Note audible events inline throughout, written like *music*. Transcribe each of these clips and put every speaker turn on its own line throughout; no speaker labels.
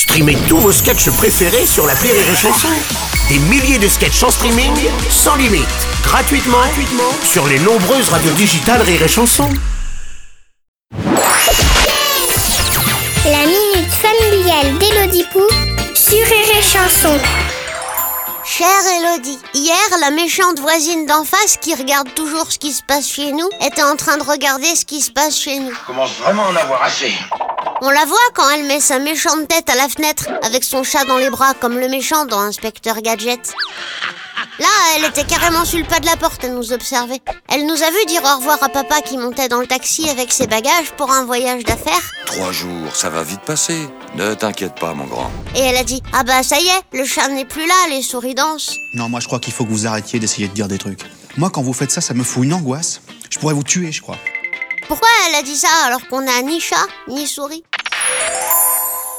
Streamez tous vos sketchs préférés sur la Rire et Chanson. Des milliers de sketchs en streaming, sans limite, gratuitement, gratuitement sur les nombreuses radios digitales Rire et Chanson.
La minute familiale d'Élodie Pou sur Rire et Chanson.
Chère Elodie, hier, la méchante voisine d'en face qui regarde toujours ce qui se passe chez nous était en train de regarder ce qui se passe chez nous.
commence vraiment à en avoir assez.
On la voit quand elle met sa méchante tête à la fenêtre avec son chat dans les bras comme le méchant dans Inspecteur Gadget. Là, elle était carrément sur le pas de la porte à nous observer. Elle nous a vu dire au revoir à papa qui montait dans le taxi avec ses bagages pour un voyage d'affaires.
Trois jours, ça va vite passer. Ne t'inquiète pas, mon grand.
Et elle a dit Ah bah ça y est, le chat n'est plus là, les souris dansent.
Non, moi je crois qu'il faut que vous arrêtiez d'essayer de dire des trucs. Moi, quand vous faites ça, ça me fout une angoisse. Je pourrais vous tuer, je crois.
Pourquoi elle a dit ça alors qu'on n'a ni chat ni souris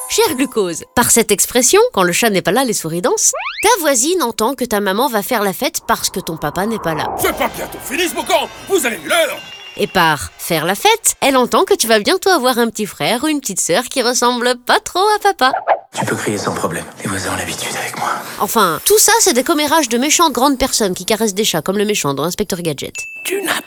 Cher glucose, par cette expression, quand le chat n'est pas là, les souris dansent, ta voisine entend que ta maman va faire la fête parce que ton papa n'est pas là.
C'est pas bientôt fini ce boucan Vous avez l'heure
Et par faire la fête, elle entend que tu vas bientôt avoir un petit frère ou une petite sœur qui ressemble pas trop à papa.
Tu peux crier sans problème. Les voisins ont l'habitude avec moi.
Enfin, tout ça, c'est des commérages de méchantes grandes personnes qui caressent des chats comme le méchant dans Inspecteur Gadget.
Tu n'as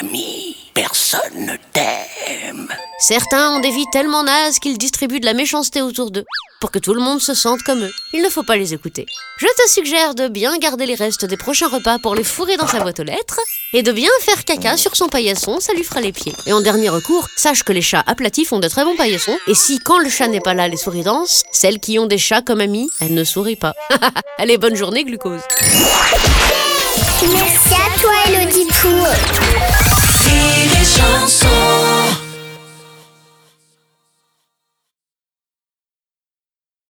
d'amis. Personne ne t'aime.
Certains ont des vies tellement nazes qu'ils distribuent de la méchanceté autour d'eux, pour que tout le monde se sente comme eux. Il ne faut pas les écouter. Je te suggère de bien garder les restes des prochains repas pour les fourrer dans sa boîte aux lettres, et de bien faire caca sur son paillasson, ça lui fera les pieds. Et en dernier recours, sache que les chats aplatis font de très bons paillassons, et si quand le chat n'est pas là, les souris dansent, celles qui ont des chats comme amis, elles ne sourient pas. *laughs* Allez, bonne journée, glucose.
Merci à toi, Elodie Pou.